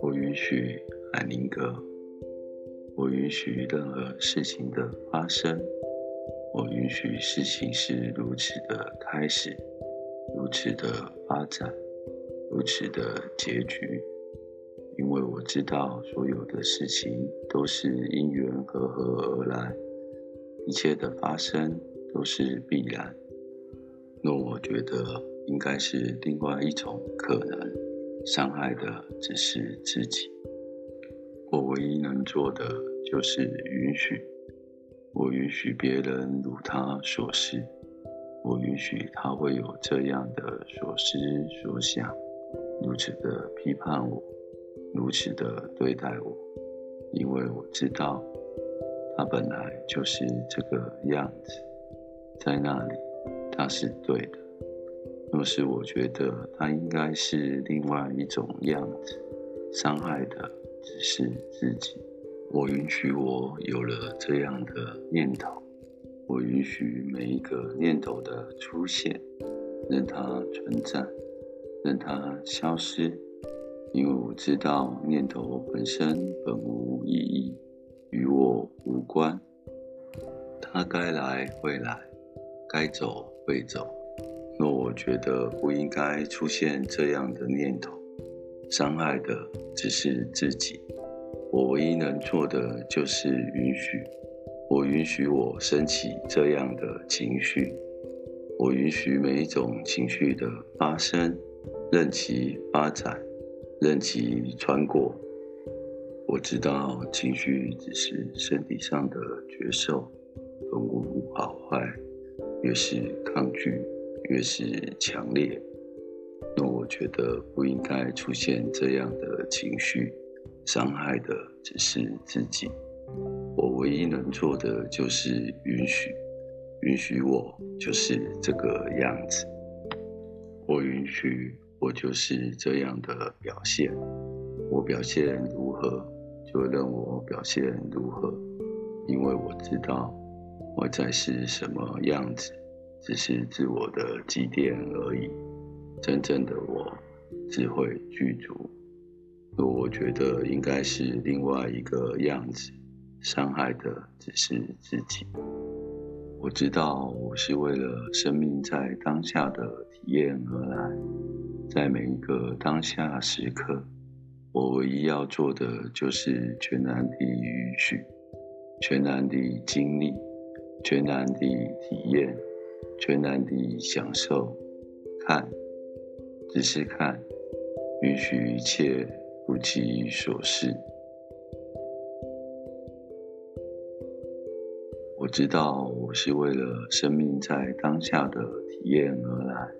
我允许海宁格，我允许任何事情的发生，我允许事情是如此的开始，如此的发展，如此的结局。因为我知道所有的事情都是因缘和合而来，一切的发生都是必然。若我觉得应该是另外一种可能，伤害的只是自己。我唯一能做的就是允许，我允许别人如他所示，我允许他会有这样的所思所想，如此的批判我。如此的对待我，因为我知道他本来就是这个样子，在那里他是对的。若是我觉得他应该是另外一种样子，伤害的只是自己。我允许我有了这样的念头，我允许每一个念头的出现，任它存在，任它消失。因为我知道念头本身本无意义，与我无关。它该来会来，该走会走。若我觉得不应该出现这样的念头，伤害的只是自己。我唯一能做的就是允许。我允许我升起这样的情绪，我允许每一种情绪的发生，任其发展。任其穿过，我知道情绪只是身体上的觉受，分无好坏，越是抗拒，越是强烈。那我觉得不应该出现这样的情绪，伤害的只是自己。我唯一能做的就是允许，允许我就是这个样子。我允许。我就是这样的表现，我表现如何，就任我表现如何，因为我知道外在是什么样子，只是自我的积淀而已。真正的我只会具足。我觉得应该是另外一个样子，伤害的只是自己。我知道我是为了生命在当下的体验而来。在每一个当下时刻，我唯一要做的就是全然地允许，全然地经历，全然地体验，全然地享受。看，只是看，允许一切不其所示。我知道我是为了生命在当下的体验而来。